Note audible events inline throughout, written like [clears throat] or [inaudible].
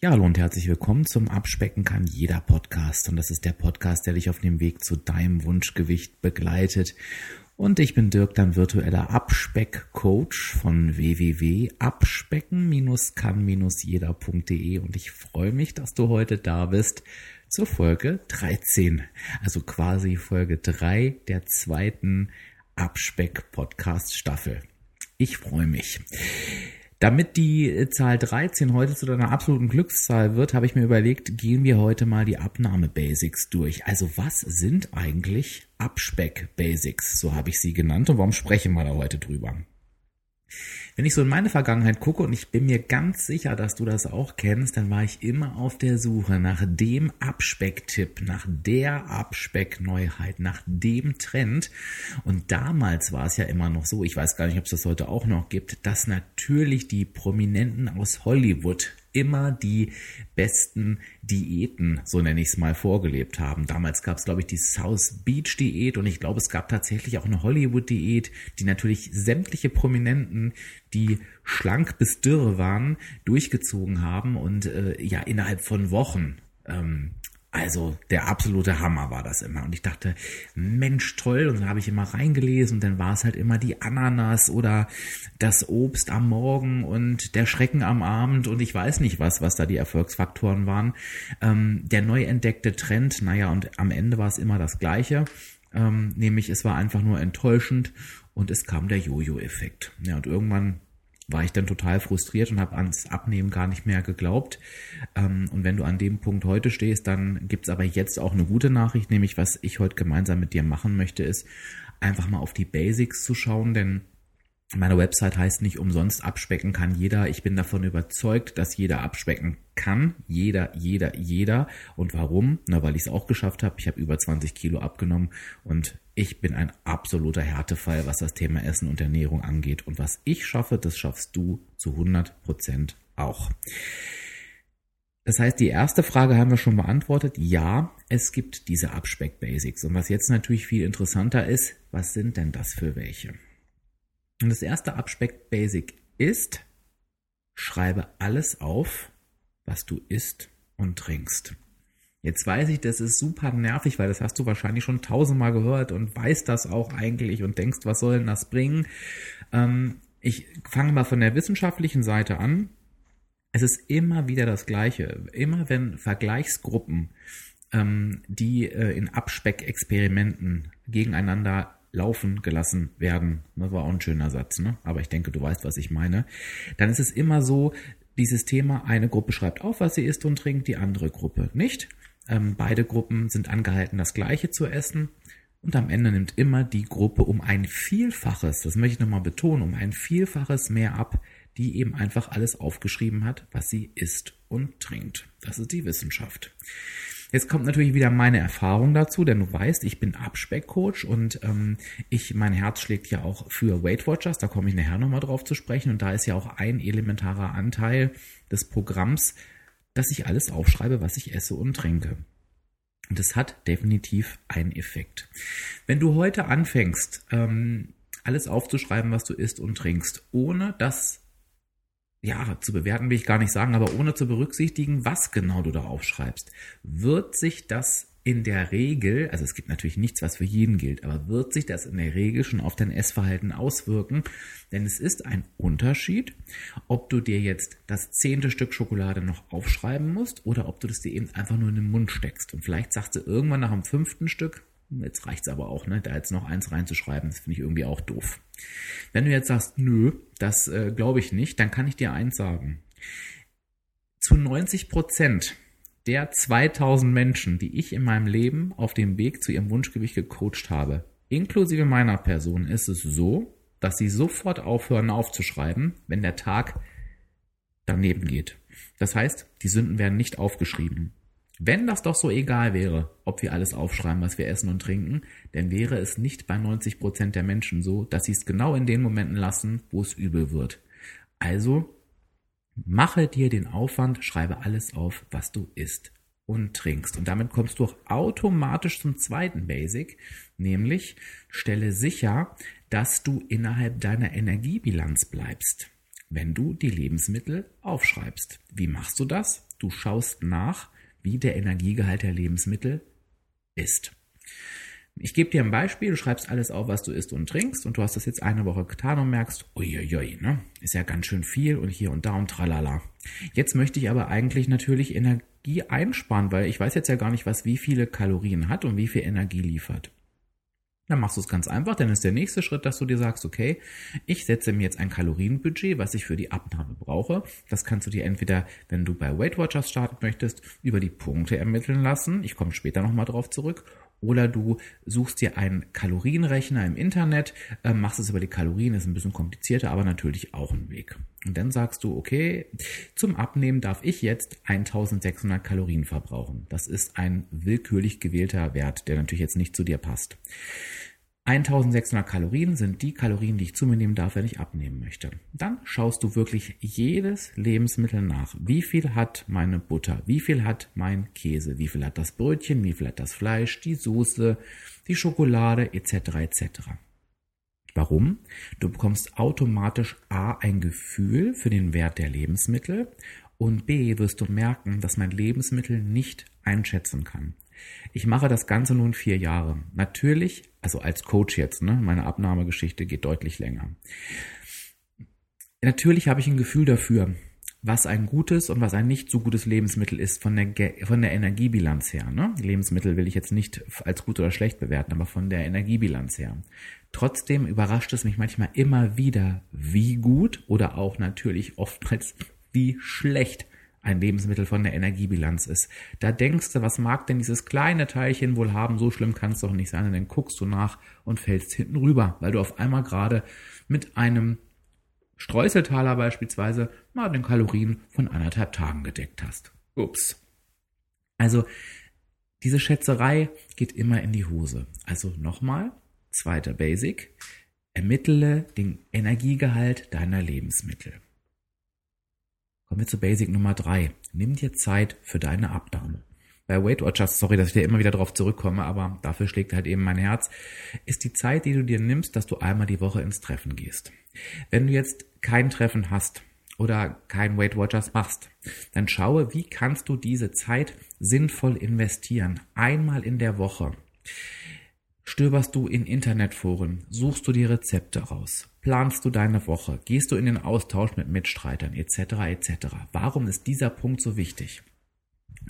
Ja, hallo und herzlich willkommen zum Abspecken kann jeder Podcast. Und das ist der Podcast, der dich auf dem Weg zu deinem Wunschgewicht begleitet. Und ich bin Dirk, dein virtueller Abspeck-Coach von www.abspecken-kann-jeder.de und ich freue mich, dass du heute da bist zur Folge 13. Also quasi Folge 3 der zweiten Abspeck-Podcast-Staffel. Ich freue mich. Damit die äh, Zahl 13 heute zu deiner absoluten Glückszahl wird, habe ich mir überlegt, gehen wir heute mal die Abnahme-Basics durch. Also was sind eigentlich Abspeck-Basics? So habe ich sie genannt und warum sprechen wir da heute drüber? Wenn ich so in meine Vergangenheit gucke und ich bin mir ganz sicher, dass du das auch kennst, dann war ich immer auf der Suche nach dem Abspecktipp, nach der Abspeckneuheit, nach dem Trend. Und damals war es ja immer noch so, ich weiß gar nicht, ob es das heute auch noch gibt, dass natürlich die Prominenten aus Hollywood immer die besten Diäten, so nenne ich es mal, vorgelebt haben. Damals gab es, glaube ich, die South Beach Diät und ich glaube, es gab tatsächlich auch eine Hollywood Diät, die natürlich sämtliche Prominenten, die schlank bis dürre waren, durchgezogen haben und äh, ja innerhalb von Wochen ähm, also der absolute Hammer war das immer. Und ich dachte, Mensch, toll. Und dann habe ich immer reingelesen und dann war es halt immer die Ananas oder das Obst am Morgen und der Schrecken am Abend und ich weiß nicht was, was da die Erfolgsfaktoren waren. Ähm, der neu entdeckte Trend, naja, und am Ende war es immer das Gleiche. Ähm, nämlich es war einfach nur enttäuschend und es kam der Jojo-Effekt. Ja, und irgendwann war ich dann total frustriert und habe ans Abnehmen gar nicht mehr geglaubt. Ähm, und wenn du an dem Punkt heute stehst, dann gibt's aber jetzt auch eine gute Nachricht, nämlich was ich heute gemeinsam mit dir machen möchte, ist einfach mal auf die Basics zu schauen, denn meine Website heißt nicht umsonst abspecken kann jeder. Ich bin davon überzeugt, dass jeder abspecken kann. Jeder, jeder, jeder. Und warum? Na, weil ich es auch geschafft habe. Ich habe über 20 Kilo abgenommen und ich bin ein absoluter Härtefall, was das Thema Essen und Ernährung angeht. Und was ich schaffe, das schaffst du zu 100 Prozent auch. Das heißt, die erste Frage haben wir schon beantwortet. Ja, es gibt diese Abspeck-Basics. Und was jetzt natürlich viel interessanter ist, was sind denn das für welche? Und das erste Abspeck-Basic ist, schreibe alles auf, was du isst und trinkst. Jetzt weiß ich, das ist super nervig, weil das hast du wahrscheinlich schon tausendmal gehört und weißt das auch eigentlich und denkst, was soll denn das bringen? Ähm, ich fange mal von der wissenschaftlichen Seite an. Es ist immer wieder das Gleiche. Immer wenn Vergleichsgruppen, ähm, die äh, in Abspeckexperimenten gegeneinander laufen gelassen werden. Das war auch ein schöner Satz, ne? Aber ich denke, du weißt, was ich meine. Dann ist es immer so, dieses Thema, eine Gruppe schreibt auf, was sie isst und trinkt, die andere Gruppe nicht. Ähm, beide Gruppen sind angehalten, das Gleiche zu essen. Und am Ende nimmt immer die Gruppe um ein Vielfaches, das möchte ich nochmal betonen, um ein Vielfaches mehr ab, die eben einfach alles aufgeschrieben hat, was sie isst und trinkt. Das ist die Wissenschaft. Jetzt kommt natürlich wieder meine Erfahrung dazu, denn du weißt, ich bin Abspeckcoach und ähm, ich, mein Herz schlägt ja auch für Weight Watchers, da komme ich nachher nochmal drauf zu sprechen und da ist ja auch ein elementarer Anteil des Programms, dass ich alles aufschreibe, was ich esse und trinke. Und das hat definitiv einen Effekt. Wenn du heute anfängst, ähm, alles aufzuschreiben, was du isst und trinkst, ohne das ja, zu bewerten will ich gar nicht sagen, aber ohne zu berücksichtigen, was genau du da aufschreibst, wird sich das in der Regel, also es gibt natürlich nichts, was für jeden gilt, aber wird sich das in der Regel schon auf dein Essverhalten auswirken? Denn es ist ein Unterschied, ob du dir jetzt das zehnte Stück Schokolade noch aufschreiben musst oder ob du das dir eben einfach nur in den Mund steckst. Und vielleicht sagst du irgendwann nach dem fünften Stück, Jetzt reicht's aber auch, ne? Da jetzt noch eins reinzuschreiben, das finde ich irgendwie auch doof. Wenn du jetzt sagst, nö, das äh, glaube ich nicht, dann kann ich dir eins sagen. Zu 90 Prozent der 2000 Menschen, die ich in meinem Leben auf dem Weg zu ihrem Wunschgewicht gecoacht habe, inklusive meiner Person, ist es so, dass sie sofort aufhören aufzuschreiben, wenn der Tag daneben geht. Das heißt, die Sünden werden nicht aufgeschrieben. Wenn das doch so egal wäre, ob wir alles aufschreiben, was wir essen und trinken, dann wäre es nicht bei 90 Prozent der Menschen so, dass sie es genau in den Momenten lassen, wo es übel wird. Also mache dir den Aufwand, schreibe alles auf, was du isst und trinkst. Und damit kommst du auch automatisch zum zweiten Basic, nämlich stelle sicher, dass du innerhalb deiner Energiebilanz bleibst. wenn du die Lebensmittel aufschreibst. Wie machst du das? Du schaust nach, wie der Energiegehalt der Lebensmittel ist. Ich gebe dir ein Beispiel, du schreibst alles auf, was du isst und trinkst und du hast das jetzt eine Woche getan und merkst, uiuiui, ne? Ist ja ganz schön viel und hier und da und tralala. Jetzt möchte ich aber eigentlich natürlich Energie einsparen, weil ich weiß jetzt ja gar nicht, was wie viele Kalorien hat und wie viel Energie liefert. Dann machst du es ganz einfach, dann ist der nächste Schritt, dass du dir sagst, okay, ich setze mir jetzt ein Kalorienbudget, was ich für die Abnahme brauche. Das kannst du dir entweder, wenn du bei Weight Watchers starten möchtest, über die Punkte ermitteln lassen. Ich komme später nochmal drauf zurück. Oder du suchst dir einen Kalorienrechner im Internet, äh, machst es über die Kalorien, ist ein bisschen komplizierter, aber natürlich auch ein Weg. Und dann sagst du, okay, zum Abnehmen darf ich jetzt 1600 Kalorien verbrauchen. Das ist ein willkürlich gewählter Wert, der natürlich jetzt nicht zu dir passt. 1600 Kalorien sind die Kalorien, die ich zu mir nehmen darf, wenn ich abnehmen möchte. Dann schaust du wirklich jedes Lebensmittel nach. Wie viel hat meine Butter? Wie viel hat mein Käse? Wie viel hat das Brötchen? Wie viel hat das Fleisch? Die Soße? Die Schokolade? Etc. etc. Warum? Du bekommst automatisch A ein Gefühl für den Wert der Lebensmittel und B wirst du merken, dass man Lebensmittel nicht einschätzen kann. Ich mache das Ganze nun vier Jahre. Natürlich, also als Coach jetzt, ne, meine Abnahmegeschichte geht deutlich länger. Natürlich habe ich ein Gefühl dafür, was ein gutes und was ein nicht so gutes Lebensmittel ist von der, von der Energiebilanz her. Ne? Lebensmittel will ich jetzt nicht als gut oder schlecht bewerten, aber von der Energiebilanz her. Trotzdem überrascht es mich manchmal immer wieder, wie gut oder auch natürlich oftmals wie schlecht ein Lebensmittel von der Energiebilanz ist. Da denkst du, was mag denn dieses kleine Teilchen wohl haben? So schlimm kann es doch nicht sein. Und dann guckst du nach und fällst hinten rüber, weil du auf einmal gerade mit einem Streuseltaler beispielsweise mal den Kalorien von anderthalb Tagen gedeckt hast. Ups. Also, diese Schätzerei geht immer in die Hose. Also nochmal, zweiter Basic. Ermittle den Energiegehalt deiner Lebensmittel. Kommen wir zu Basic Nummer drei. Nimm dir Zeit für deine Abnahme. Bei Weight Watchers, sorry, dass ich da immer wieder drauf zurückkomme, aber dafür schlägt halt eben mein Herz, ist die Zeit, die du dir nimmst, dass du einmal die Woche ins Treffen gehst. Wenn du jetzt kein Treffen hast oder kein Weight Watchers machst, dann schaue, wie kannst du diese Zeit sinnvoll investieren. Einmal in der Woche. Stöberst du in Internetforen, suchst du die Rezepte raus, planst du deine Woche, gehst du in den Austausch mit Mitstreitern etc. etc. Warum ist dieser Punkt so wichtig?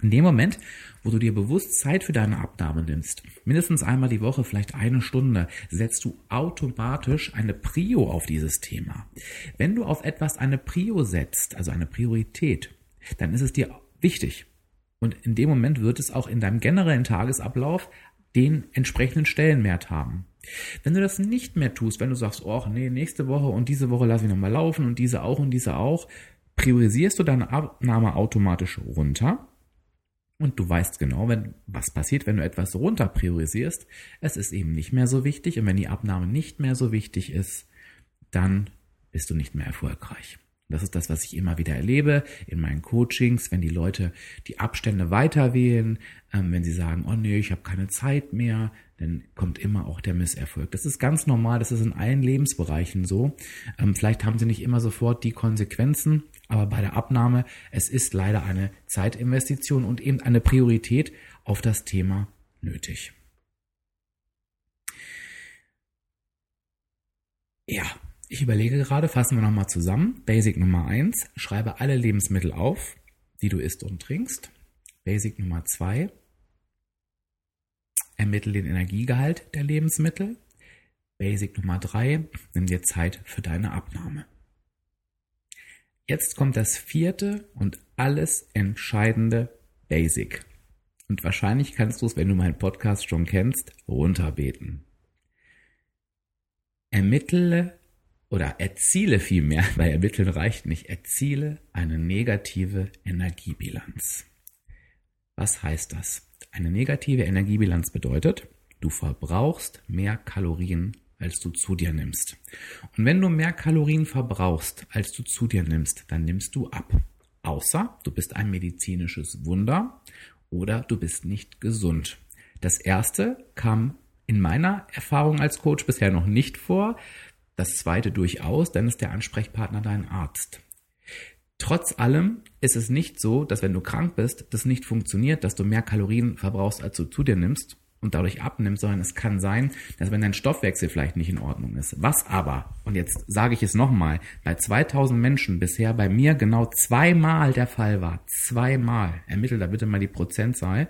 In dem Moment, wo du dir bewusst Zeit für deine Abnahme nimmst, mindestens einmal die Woche, vielleicht eine Stunde, setzt du automatisch eine Prio auf dieses Thema. Wenn du auf etwas eine Prio setzt, also eine Priorität, dann ist es dir wichtig. Und in dem Moment wird es auch in deinem generellen Tagesablauf den entsprechenden Stellenwert haben. Wenn du das nicht mehr tust, wenn du sagst, oh nee, nächste Woche und diese Woche lasse ich nochmal laufen und diese auch und diese auch, priorisierst du deine Abnahme automatisch runter und du weißt genau, wenn, was passiert, wenn du etwas runter priorisierst. Es ist eben nicht mehr so wichtig und wenn die Abnahme nicht mehr so wichtig ist, dann bist du nicht mehr erfolgreich. Das ist das, was ich immer wieder erlebe in meinen Coachings, wenn die Leute die Abstände weiter wählen, ähm, wenn sie sagen, oh nee, ich habe keine Zeit mehr, dann kommt immer auch der Misserfolg. Das ist ganz normal, das ist in allen Lebensbereichen so. Ähm, vielleicht haben sie nicht immer sofort die Konsequenzen, aber bei der Abnahme, es ist leider eine Zeitinvestition und eben eine Priorität auf das Thema nötig. Ja, ich überlege gerade, fassen wir nochmal zusammen. Basic Nummer eins: schreibe alle Lebensmittel auf, die du isst und trinkst. Basic Nummer zwei: ermittle den Energiegehalt der Lebensmittel. Basic Nummer drei: nimm dir Zeit für deine Abnahme. Jetzt kommt das vierte und alles entscheidende Basic. Und wahrscheinlich kannst du es, wenn du meinen Podcast schon kennst, runterbeten. Ermittle oder erziele vielmehr, [laughs] weil ermitteln reicht nicht, erziele eine negative Energiebilanz. Was heißt das? Eine negative Energiebilanz bedeutet, du verbrauchst mehr Kalorien, als du zu dir nimmst. Und wenn du mehr Kalorien verbrauchst, als du zu dir nimmst, dann nimmst du ab. Außer du bist ein medizinisches Wunder oder du bist nicht gesund. Das erste kam in meiner Erfahrung als Coach bisher noch nicht vor. Das zweite durchaus, dann ist der Ansprechpartner dein Arzt. Trotz allem ist es nicht so, dass wenn du krank bist, das nicht funktioniert, dass du mehr Kalorien verbrauchst, als du zu dir nimmst und dadurch abnimmst, sondern es kann sein, dass wenn dein Stoffwechsel vielleicht nicht in Ordnung ist. Was aber, und jetzt sage ich es nochmal, bei 2000 Menschen bisher bei mir genau zweimal der Fall war, zweimal, ermittelt da bitte mal die Prozentzahl,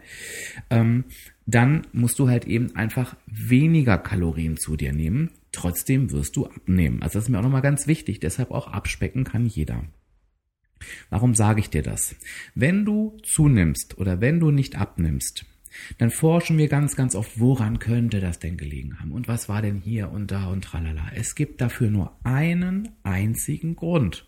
ähm, dann musst du halt eben einfach weniger Kalorien zu dir nehmen. Trotzdem wirst du abnehmen. Also das ist mir auch nochmal ganz wichtig. Deshalb auch abspecken kann jeder. Warum sage ich dir das? Wenn du zunimmst oder wenn du nicht abnimmst, dann forschen wir ganz, ganz oft, woran könnte das denn gelegen haben und was war denn hier und da und tralala. Es gibt dafür nur einen einzigen Grund.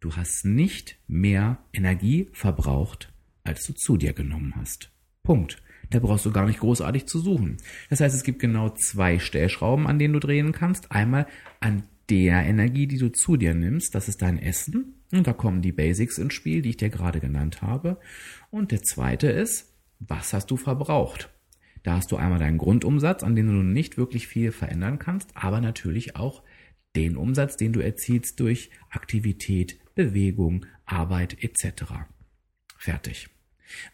Du hast nicht mehr Energie verbraucht, als du zu dir genommen hast. Punkt. Da brauchst du gar nicht großartig zu suchen. Das heißt, es gibt genau zwei Stellschrauben, an denen du drehen kannst. Einmal an der Energie, die du zu dir nimmst, das ist dein Essen. Und da kommen die Basics ins Spiel, die ich dir gerade genannt habe. Und der zweite ist, was hast du verbraucht? Da hast du einmal deinen Grundumsatz, an dem du nicht wirklich viel verändern kannst, aber natürlich auch den Umsatz, den du erzielst durch Aktivität, Bewegung, Arbeit etc. Fertig.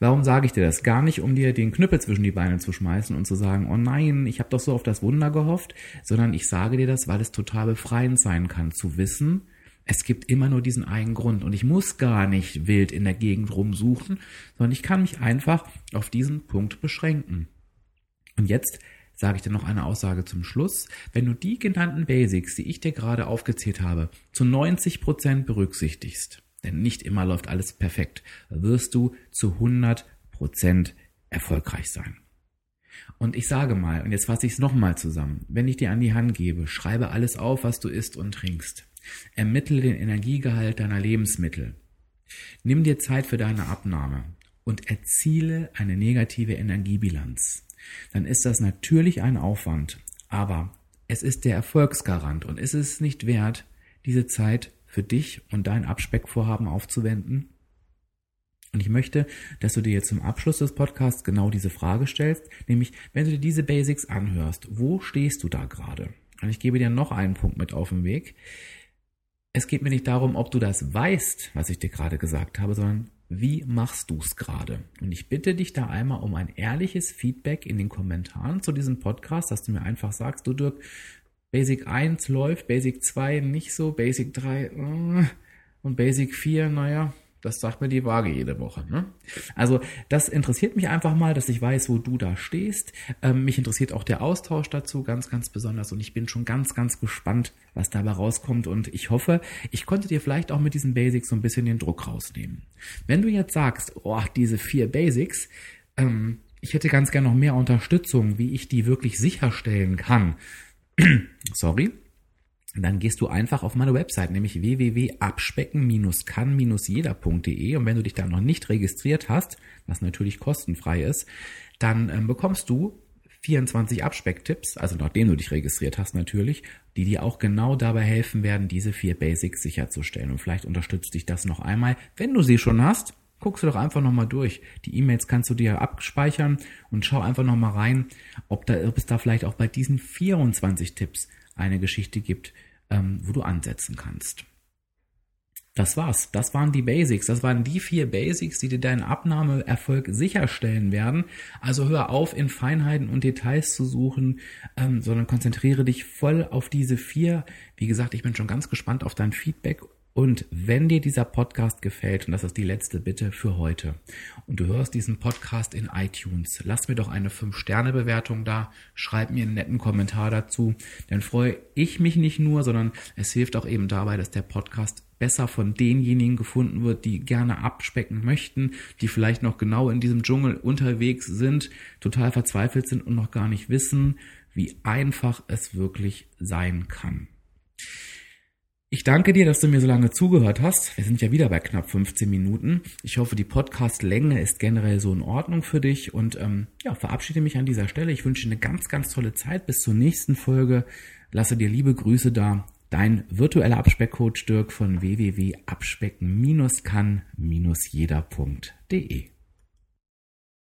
Warum sage ich dir das? Gar nicht, um dir den Knüppel zwischen die Beine zu schmeißen und zu sagen, oh nein, ich habe doch so auf das Wunder gehofft, sondern ich sage dir das, weil es total befreiend sein kann, zu wissen, es gibt immer nur diesen einen Grund und ich muss gar nicht wild in der Gegend rumsuchen, sondern ich kann mich einfach auf diesen Punkt beschränken. Und jetzt sage ich dir noch eine Aussage zum Schluss. Wenn du die genannten Basics, die ich dir gerade aufgezählt habe, zu 90 Prozent berücksichtigst, denn nicht immer läuft alles perfekt, wirst du zu 100 Prozent erfolgreich sein. Und ich sage mal, und jetzt fasse ich es nochmal zusammen, wenn ich dir an die Hand gebe, schreibe alles auf, was du isst und trinkst. Ermittle den Energiegehalt deiner Lebensmittel. Nimm dir Zeit für deine Abnahme und erziele eine negative Energiebilanz. Dann ist das natürlich ein Aufwand, aber es ist der Erfolgsgarant und ist es nicht wert, diese Zeit für dich und dein Abspeckvorhaben aufzuwenden? Und ich möchte, dass du dir jetzt zum Abschluss des Podcasts genau diese Frage stellst, nämlich wenn du dir diese Basics anhörst, wo stehst du da gerade? Und ich gebe dir noch einen Punkt mit auf den Weg es geht mir nicht darum, ob du das weißt, was ich dir gerade gesagt habe, sondern wie machst du es gerade? Und ich bitte dich da einmal um ein ehrliches Feedback in den Kommentaren zu diesem Podcast, dass du mir einfach sagst, du Dirk, Basic 1 läuft, Basic 2 nicht so, Basic 3 äh, und Basic 4, naja, das sagt mir die Waage jede Woche. Ne? Also das interessiert mich einfach mal, dass ich weiß, wo du da stehst. Ähm, mich interessiert auch der Austausch dazu ganz, ganz besonders und ich bin schon ganz, ganz gespannt, was dabei rauskommt und ich hoffe, ich konnte dir vielleicht auch mit diesen Basics so ein bisschen den Druck rausnehmen. Wenn du jetzt sagst, oh, diese vier Basics, ähm, ich hätte ganz gern noch mehr Unterstützung, wie ich die wirklich sicherstellen kann. [clears throat] Sorry dann gehst du einfach auf meine Website, nämlich www.abspecken-kann-jeder.de und wenn du dich da noch nicht registriert hast, was natürlich kostenfrei ist, dann ähm, bekommst du 24 Abspecktipps, also nachdem du dich registriert hast natürlich, die dir auch genau dabei helfen werden, diese vier Basics sicherzustellen. Und vielleicht unterstützt dich das noch einmal. Wenn du sie schon hast, guckst du doch einfach nochmal durch. Die E-Mails kannst du dir abspeichern und schau einfach nochmal rein, ob, da, ob es da vielleicht auch bei diesen 24 Tipps eine Geschichte gibt, ähm, wo du ansetzen kannst. Das war's. Das waren die Basics. Das waren die vier Basics, die dir deinen Abnahmeerfolg sicherstellen werden. Also hör auf, in Feinheiten und Details zu suchen, ähm, sondern konzentriere dich voll auf diese vier. Wie gesagt, ich bin schon ganz gespannt auf dein Feedback und wenn dir dieser Podcast gefällt, und das ist die letzte Bitte für heute, und du hörst diesen Podcast in iTunes, lass mir doch eine 5-Sterne-Bewertung da, schreib mir einen netten Kommentar dazu, dann freue ich mich nicht nur, sondern es hilft auch eben dabei, dass der Podcast besser von denjenigen gefunden wird, die gerne abspecken möchten, die vielleicht noch genau in diesem Dschungel unterwegs sind, total verzweifelt sind und noch gar nicht wissen, wie einfach es wirklich sein kann. Ich danke dir, dass du mir so lange zugehört hast. Wir sind ja wieder bei knapp 15 Minuten. Ich hoffe, die Podcast-Länge ist generell so in Ordnung für dich und ähm, ja, verabschiede mich an dieser Stelle. Ich wünsche dir eine ganz, ganz tolle Zeit. Bis zur nächsten Folge. Lasse dir liebe Grüße da. Dein virtueller Abspeckcoach Dirk von www.abspecken-kann-jeder.de